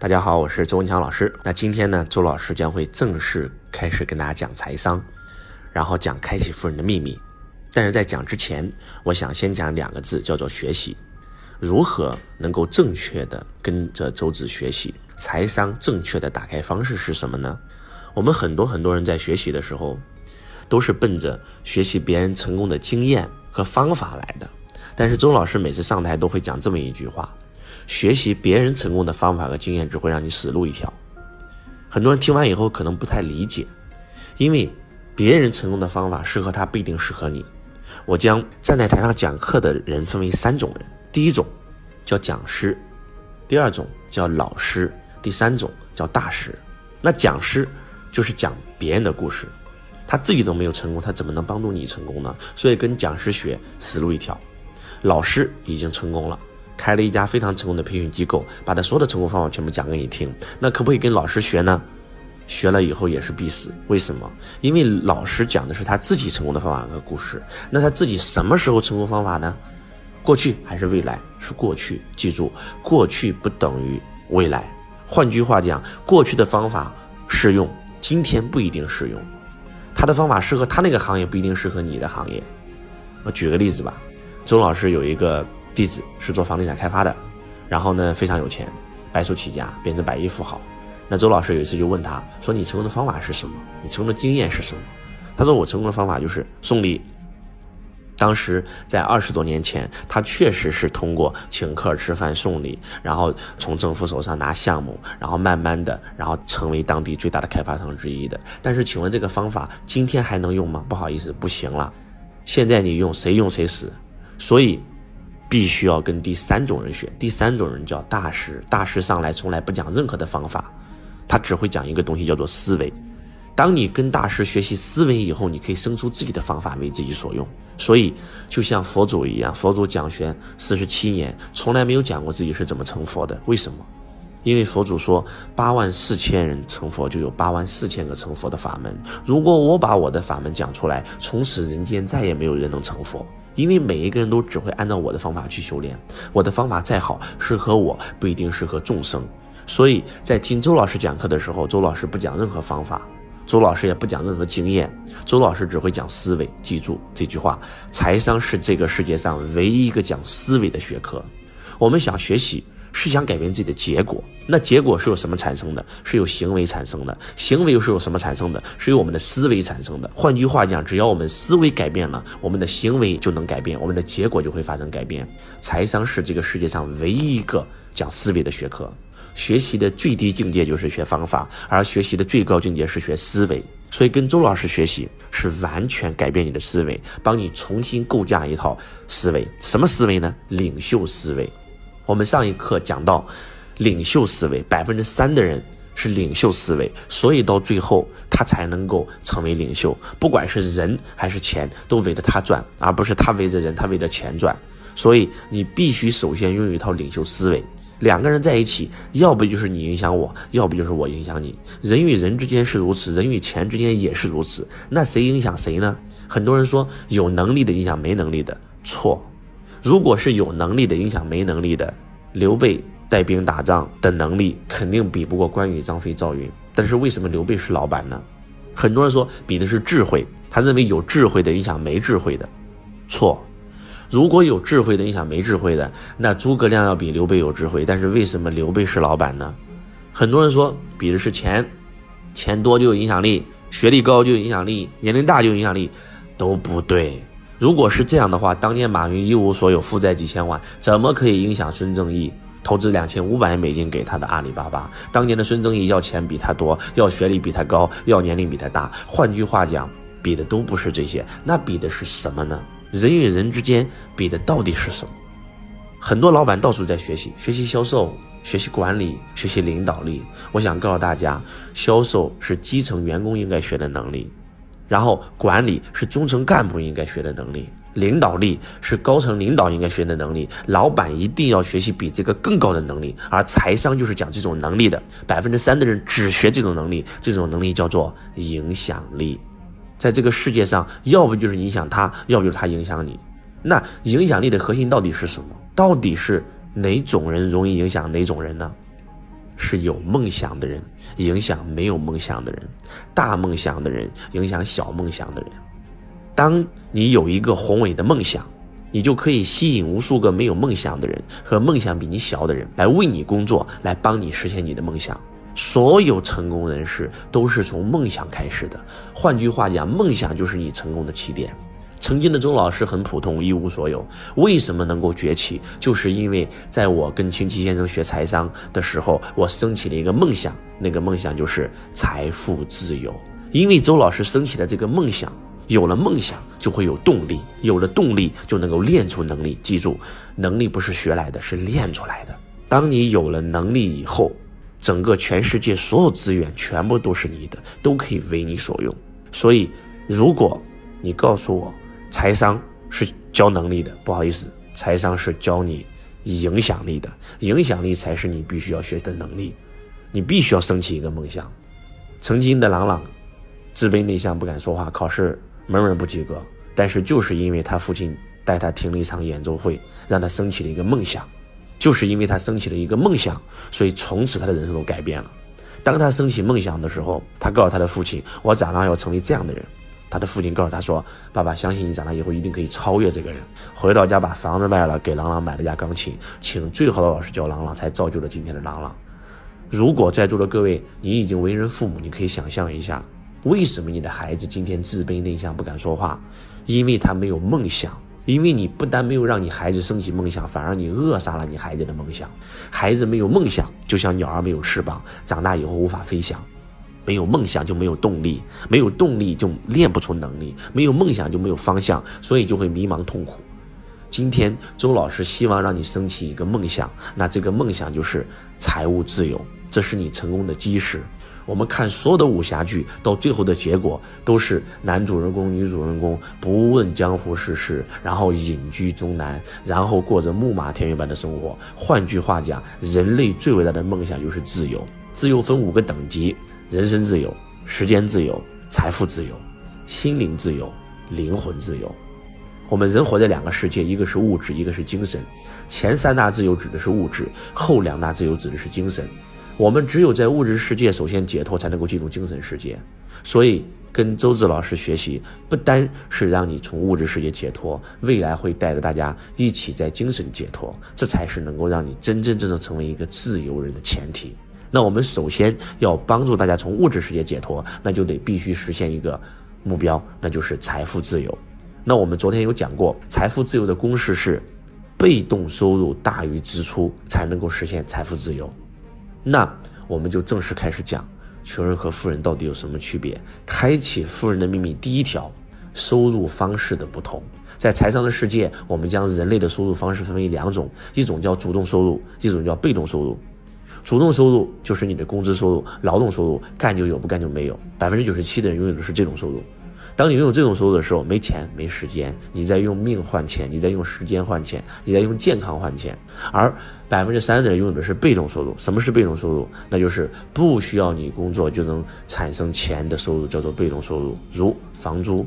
大家好，我是周文强老师。那今天呢，周老师将会正式开始跟大家讲财商，然后讲开启富人的秘密。但是在讲之前，我想先讲两个字，叫做学习。如何能够正确的跟着周子学习财商？正确的打开方式是什么呢？我们很多很多人在学习的时候，都是奔着学习别人成功的经验和方法来的。但是周老师每次上台都会讲这么一句话。学习别人成功的方法和经验，只会让你死路一条。很多人听完以后可能不太理解，因为别人成功的方法适合他，不一定适合你。我将站在台上讲课的人分为三种人：第一种叫讲师，第二种叫老师，第三种叫大师。那讲师就是讲别人的故事，他自己都没有成功，他怎么能帮助你成功呢？所以跟讲师学，死路一条。老师已经成功了。开了一家非常成功的培训机构，把他所有的成功方法全部讲给你听。那可不可以跟老师学呢？学了以后也是必死。为什么？因为老师讲的是他自己成功的方法和故事。那他自己什么时候成功方法呢？过去还是未来？是过去。记住，过去不等于未来。换句话讲，过去的方法适用，今天不一定适用。他的方法适合他那个行业，不一定适合你的行业。我举个例子吧，周老师有一个。弟子是做房地产开发的，然后呢非常有钱，白手起家变成百亿富豪。那周老师有一次就问他说：“你成功的方法是什么？你成功的经验是什么？”他说：“我成功的方法就是送礼。”当时在二十多年前，他确实是通过请客吃饭送礼，然后从政府手上拿项目，然后慢慢的，然后成为当地最大的开发商之一的。但是，请问这个方法今天还能用吗？不好意思，不行了。现在你用，谁用谁死。所以。必须要跟第三种人学，第三种人叫大师。大师上来从来不讲任何的方法，他只会讲一个东西，叫做思维。当你跟大师学习思维以后，你可以生出自己的方法为自己所用。所以，就像佛祖一样，佛祖讲学四十七年，从来没有讲过自己是怎么成佛的。为什么？因为佛祖说，八万四千人成佛，就有八万四千个成佛的法门。如果我把我的法门讲出来，从此人间再也没有人能成佛。因为每一个人都只会按照我的方法去修炼，我的方法再好，适合我不一定适合众生。所以在听周老师讲课的时候，周老师不讲任何方法，周老师也不讲任何经验，周老师只会讲思维。记住这句话：财商是这个世界上唯一一个讲思维的学科。我们想学习。是想改变自己的结果，那结果是由什么产生的？是由行为产生的。行为又是由什么产生的？是由我们的思维产生的。换句话讲，只要我们思维改变了，我们的行为就能改变，我们的结果就会发生改变。财商是这个世界上唯一一个讲思维的学科。学习的最低境界就是学方法，而学习的最高境界是学思维。所以跟周老师学习是完全改变你的思维，帮你重新构架一套思维。什么思维呢？领袖思维。我们上一课讲到，领袖思维，百分之三的人是领袖思维，所以到最后他才能够成为领袖。不管是人还是钱，都围着他转，而不是他围着人，他围着钱转。所以你必须首先拥有一套领袖思维。两个人在一起，要不就是你影响我，要不就是我影响你。人与人之间是如此，人与钱之间也是如此。那谁影响谁呢？很多人说有能力的影响没能力的，错。如果是有能力的影响没能力的，刘备带兵打仗的能力肯定比不过关羽、张飞、赵云。但是为什么刘备是老板呢？很多人说比的是智慧，他认为有智慧的影响没智慧的，错。如果有智慧的影响没智慧的，那诸葛亮要比刘备有智慧。但是为什么刘备是老板呢？很多人说比的是钱，钱多就有影响力，学历高就有影响力，年龄大就有影响力，都不对。如果是这样的话，当年马云一无所有，负债几千万，怎么可以影响孙正义投资两千五百美金给他的阿里巴巴？当年的孙正义要钱比他多，要学历比他高，要年龄比他大。换句话讲，比的都不是这些，那比的是什么呢？人与人之间比的到底是什么？很多老板到处在学习，学习销售，学习管理，学习领导力。我想告诉大家，销售是基层员工应该学的能力。然后管理是中层干部应该学的能力，领导力是高层领导应该学的能力，老板一定要学习比这个更高的能力，而财商就是讲这种能力的。百分之三的人只学这种能力，这种能力叫做影响力，在这个世界上，要不就是影响他，要不就是他影响你。那影响力的核心到底是什么？到底是哪种人容易影响哪种人呢？是有梦想的人影响没有梦想的人，大梦想的人影响小梦想的人。当你有一个宏伟的梦想，你就可以吸引无数个没有梦想的人和梦想比你小的人来为你工作，来帮你实现你的梦想。所有成功人士都是从梦想开始的。换句话讲，梦想就是你成功的起点。曾经的周老师很普通，一无所有，为什么能够崛起？就是因为在我跟清奇先生学财商的时候，我升起了一个梦想，那个梦想就是财富自由。因为周老师升起的这个梦想，有了梦想就会有动力，有了动力就能够练出能力。记住，能力不是学来的，是练出来的。当你有了能力以后，整个全世界所有资源全部都是你的，都可以为你所用。所以，如果你告诉我财商是教能力的，不好意思，财商是教你影响力的，影响力才是你必须要学习的能力。你必须要升起一个梦想。曾经的朗朗，自卑内向，不敢说话，考试门门不及格，但是就是因为他父亲带他听了一场演奏会，让他升起了一个梦想。就是因为他升起了一个梦想，所以从此他的人生都改变了。当他升起梦想的时候，他告诉他的父亲：“我长大要成为这样的人。”他的父亲告诉他说：“爸爸，相信你长大以后一定可以超越这个人。”回到家把房子卖了，给朗朗买了架钢琴，请最好的老师教朗朗，才造就了今天的朗朗。如果在座的各位，你已经为人父母，你可以想象一下，为什么你的孩子今天自卑内向，不敢说话？因为他没有梦想。因为你不但没有让你孩子升起梦想，反而你扼杀了你孩子的梦想。孩子没有梦想，就像鸟儿没有翅膀，长大以后无法飞翔。没有梦想就没有动力，没有动力就练不出能力，没有梦想就没有方向，所以就会迷茫痛苦。今天周老师希望让你升起一个梦想，那这个梦想就是财务自由，这是你成功的基石。我们看所有的武侠剧，到最后的结果都是男主人公、女主人公不问江湖世事，然后隐居中南，然后过着木马田园般的生活。换句话讲，人类最伟大的梦想就是自由。自由分五个等级：人身自由、时间自由、财富自由、心灵自由、灵魂自由。我们人活在两个世界，一个是物质，一个是精神。前三大自由指的是物质，后两大自由指的是精神。我们只有在物质世界首先解脱，才能够进入精神世界。所以，跟周志老师学习，不单是让你从物质世界解脱，未来会带着大家一起在精神解脱，这才是能够让你真真正正成为一个自由人的前提。那我们首先要帮助大家从物质世界解脱，那就得必须实现一个目标，那就是财富自由。那我们昨天有讲过，财富自由的公式是：被动收入大于支出，才能够实现财富自由。那我们就正式开始讲，穷人和富人到底有什么区别？开启富人的秘密，第一条，收入方式的不同。在财商的世界，我们将人类的收入方式分为两种，一种叫主动收入，一种叫被动收入。主动收入就是你的工资收入、劳动收入，干就有，不干就没有。百分之九十七的人拥有的是这种收入。当你拥有这种收入的时候，没钱没时间，你在用命换钱，你在用时间换钱，你在用健康换钱。而百分之三的人拥有的是被动收入。什么是被动收入？那就是不需要你工作就能产生钱的收入，叫做被动收入，如房租。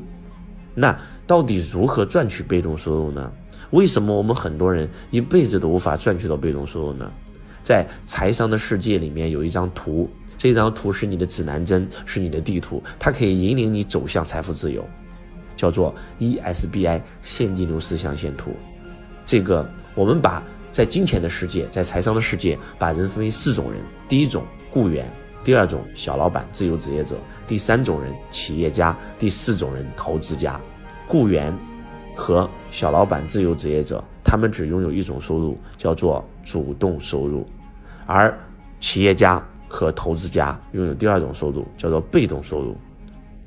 那到底如何赚取被动收入呢？为什么我们很多人一辈子都无法赚取到被动收入呢？在财商的世界里面有一张图。这张图是你的指南针，是你的地图，它可以引领你走向财富自由，叫做 ESBI 现金流四象限图。这个我们把在金钱的世界，在财商的世界，把人分为四种人：第一种雇员，第二种小老板、自由职业者，第三种人企业家，第四种人投资家。雇员和小老板、自由职业者，他们只拥有一种收入，叫做主动收入，而企业家。和投资家拥有第二种收入，叫做被动收入。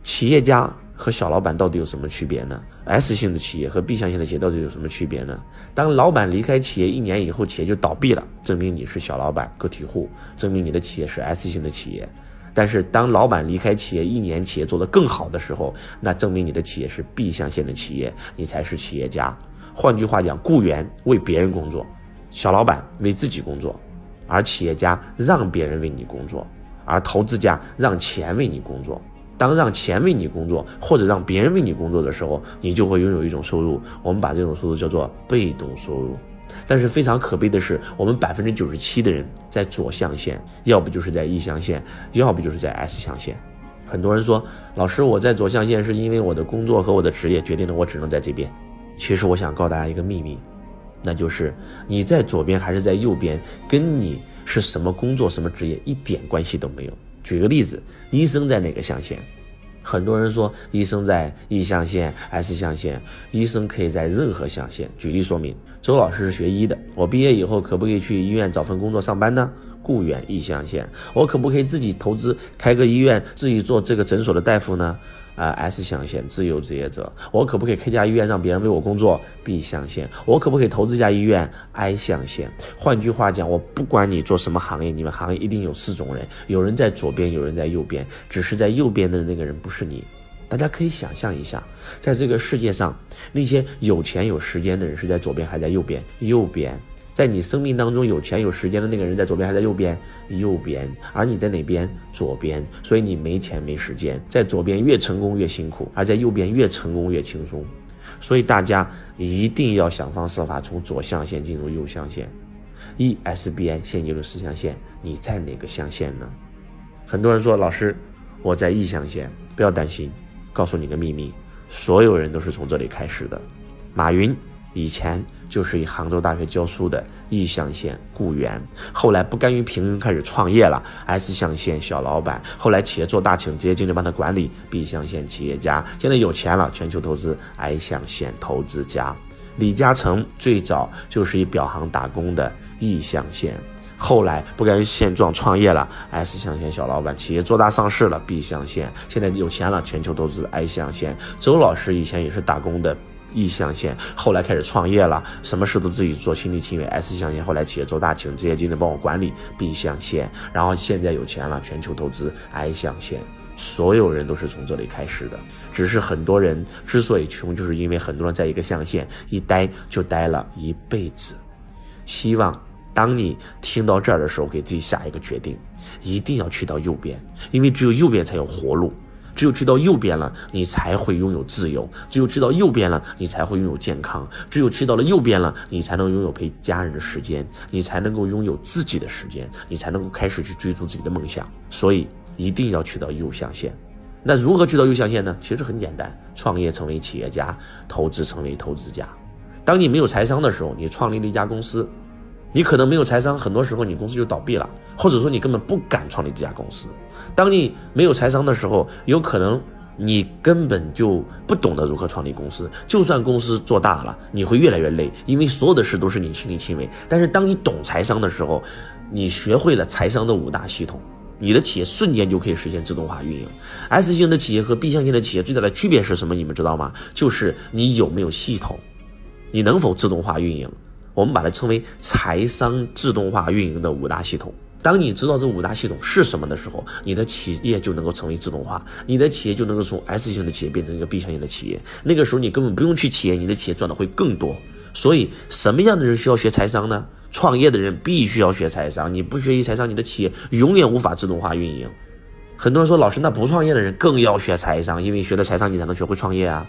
企业家和小老板到底有什么区别呢？S 型的企业和 B 象限的企业到底有什么区别呢？当老板离开企业一年以后，企业就倒闭了，证明你是小老板、个体户，证明你的企业是 S 型的企业。但是当老板离开企业一年，企业做得更好的时候，那证明你的企业是 B 象限的企业，你才是企业家。换句话讲，雇员为别人工作，小老板为自己工作。而企业家让别人为你工作，而投资家让钱为你工作。当让钱为你工作，或者让别人为你工作的时候，你就会拥有一种收入。我们把这种收入叫做被动收入。但是非常可悲的是，我们百分之九十七的人在左象限，要不就是在 E 象限，要不就是在 S 象限。很多人说，老师，我在左象限是因为我的工作和我的职业决定了我只能在这边。其实我想告诉大家一个秘密，那就是你在左边还是在右边，跟你是什么工作、什么职业一点关系都没有。举个例子，医生在哪个象限？很多人说医生在 E 象限、S 象限，医生可以在任何象限。举例说明，周老师是学医的，我毕业以后可不可以去医院找份工作上班呢？雇员 E 象限，我可不可以自己投资开个医院，自己做这个诊所的大夫呢？啊，S 象限自由职业者，我可不可以开家医院让别人为我工作？B 象限，我可不可以投资一家医院？I 象限。换句话讲，我不管你做什么行业，你们行业一定有四种人，有人在左边，有人在右边，只是在右边的那个人不是你。大家可以想象一下，在这个世界上，那些有钱有时间的人是在左边还是在右边？右边。在你生命当中有钱有时间的那个人在左边还是在右边？右边。而你在哪边？左边。所以你没钱没时间，在左边越成功越辛苦，而在右边越成功越轻松。所以大家一定要想方设法从左象限进入右象限。ESBI 现进入四象限，你在哪个象限呢？很多人说老师，我在 E 象限，不要担心，告诉你个秘密，所有人都是从这里开始的。马云。以前就是以杭州大学教书的 E 象限雇员，后来不甘于平庸，开始创业了。S 象限小老板，后来企业做大，请职业经理帮他管理。B 象限企业家，现在有钱了，全球投资。I 象限投资家，李嘉诚最早就是以表行打工的 E 象限，后来不甘于现状创业了。S 象限小老板，企业做大上市了。B 象限现在有钱了，全球投资。I 象限周老师以前也是打工的。E 象限，后来开始创业了，什么事都自己做，亲力亲为。S 象限，后来企业做大，请职业经理帮我管理。B 象限，然后现在有钱了，全球投资。I 象限，所有人都是从这里开始的，只是很多人之所以穷，就是因为很多人在一个象限一待就待了一辈子。希望当你听到这儿的时候，给自己下一个决定，一定要去到右边，因为只有右边才有活路。只有去到右边了，你才会拥有自由；只有去到右边了，你才会拥有健康；只有去到了右边了，你才能拥有陪家人的时间，你才能够拥有自己的时间，你才能够开始去追逐自己的梦想。所以一定要去到右象限。那如何去到右象限呢？其实很简单，创业成为企业家，投资成为投资家。当你没有财商的时候，你创立了一家公司。你可能没有财商，很多时候你公司就倒闭了，或者说你根本不敢创立这家公司。当你没有财商的时候，有可能你根本就不懂得如何创立公司。就算公司做大了，你会越来越累，因为所有的事都是你亲力亲为。但是当你懂财商的时候，你学会了财商的五大系统，你的企业瞬间就可以实现自动化运营。S 型的企业和 B 象限的企业最大的区别是什么？你们知道吗？就是你有没有系统，你能否自动化运营。我们把它称为财商自动化运营的五大系统。当你知道这五大系统是什么的时候，你的企业就能够成为自动化，你的企业就能够从 S 型的企业变成一个 B 型的企业。那个时候你根本不用去企业，你的企业赚的会更多。所以，什么样的人需要学财商呢？创业的人必须要学财商。你不学习财商，你的企业永远无法自动化运营。很多人说，老师，那不创业的人更要学财商，因为学了财商，你才能学会创业啊。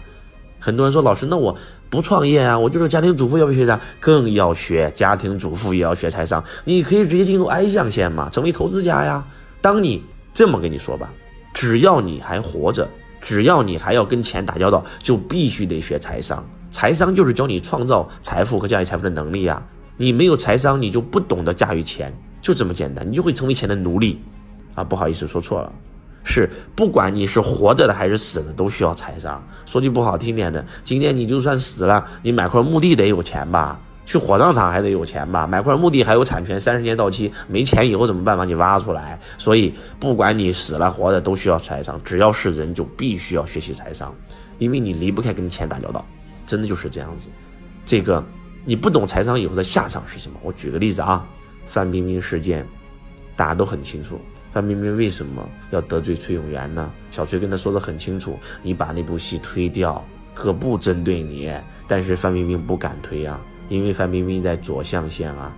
很多人说老师，那我不创业啊，我就是家庭主妇，要不要学啥？更要学家庭主妇也要学财商。你可以直接进入 I 象限嘛，成为投资家呀。当你这么跟你说吧，只要你还活着，只要你还要跟钱打交道，就必须得学财商。财商就是教你创造财富和驾驭财富的能力呀。你没有财商，你就不懂得驾驭钱，就这么简单，你就会成为钱的奴隶。啊，不好意思，说错了。是，不管你是活着的还是死的，都需要财商。说句不好听点的，今天你就算死了，你买块墓地得有钱吧？去火葬场还得有钱吧？买块墓地还有产权，三十年到期，没钱以后怎么办？把你挖出来。所以，不管你死了活着，都需要财商。只要是人，就必须要学习财商，因为你离不开跟钱打交道，真的就是这样子。这个你不懂财商以后的下场是什么？我举个例子啊，范冰冰事件，大家都很清楚。范冰冰为什么要得罪崔永元呢？小崔跟他说的很清楚，你把那部戏推掉，可不针对你。但是范冰冰不敢推啊，因为范冰冰在左象限啊，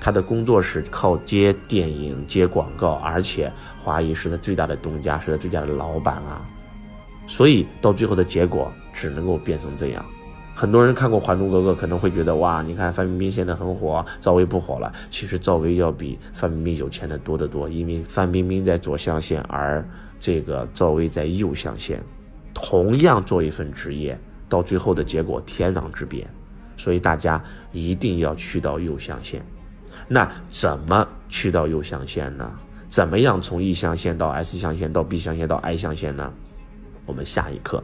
她的工作室靠接电影、接广告，而且华谊是他最大的东家，是他最大的老板啊，所以到最后的结果只能够变成这样。很多人看过《还珠格格》，可能会觉得哇，你看范冰冰现在很火，赵薇不火了。其实赵薇要比范冰冰有钱的多得多，因为范冰冰在左象限，而这个赵薇在右象限，同样做一份职业，到最后的结果天壤之别。所以大家一定要去到右象限。那怎么去到右象限呢？怎么样从 E 象限到 S 象限到 B 象限到 I 象限呢？我们下一课。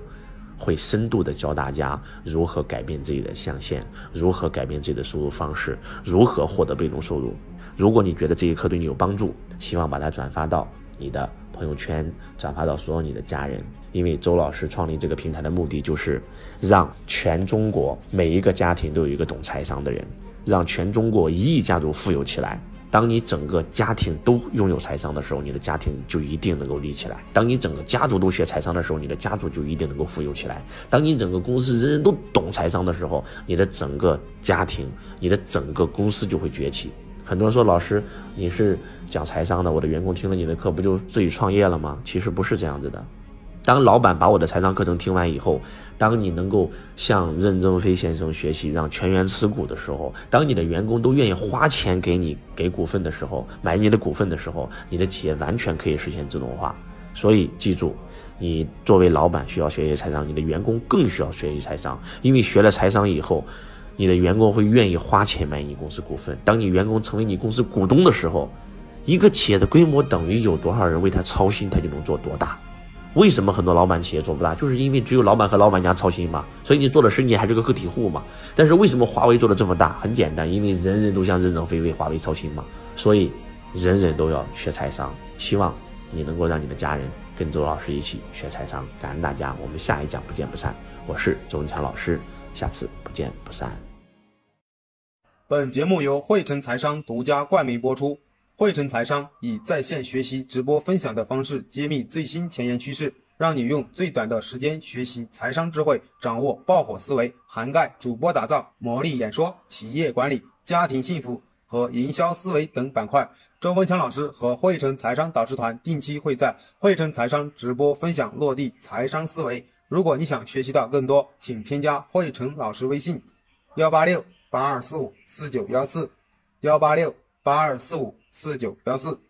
会深度的教大家如何改变自己的象限，如何改变自己的收入方式，如何获得被动收入。如果你觉得这一课对你有帮助，希望把它转发到你的朋友圈，转发到所有你的家人。因为周老师创立这个平台的目的就是让全中国每一个家庭都有一个懂财商的人，让全中国一亿家族富有起来。当你整个家庭都拥有财商的时候，你的家庭就一定能够立起来；当你整个家族都学财商的时候，你的家族就一定能够富有起来；当你整个公司人人都懂财商的时候，你的整个家庭、你的整个公司就会崛起。很多人说：“老师，你是讲财商的，我的员工听了你的课，不就自己创业了吗？”其实不是这样子的。当老板把我的财商课程听完以后，当你能够向任正非先生学习，让全员持股的时候，当你的员工都愿意花钱给你给股份的时候，买你的股份的时候，你的企业完全可以实现自动化。所以记住，你作为老板需要学习财商，你的员工更需要学习财商，因为学了财商以后，你的员工会愿意花钱买你公司股份。当你员工成为你公司股东的时候，一个企业的规模等于有多少人为他操心，他就能做多大。为什么很多老板企业做不大？就是因为只有老板和老板娘操心嘛。所以你做的事你还是个个体户嘛。但是为什么华为做的这么大？很简单，因为人人都想任正非为华为操心嘛。所以人人都要学财商。希望你能够让你的家人跟周老师一起学财商。感恩大家，我们下一讲不见不散。我是周文强老师，下次不见不散。本节目由汇成财商独家冠名播出。汇成财商以在线学习、直播分享的方式揭秘最新前沿趋势，让你用最短的时间学习财商智慧，掌握爆火思维，涵盖主播打造、魔力演说、企业管理、家庭幸福和营销思维等板块。周文强老师和汇成财商导师团定期会在汇成财商直播分享落地财商思维。如果你想学习到更多，请添加汇成老师微信：幺八六八二四五四九幺四幺八六八二四五。四九幺四。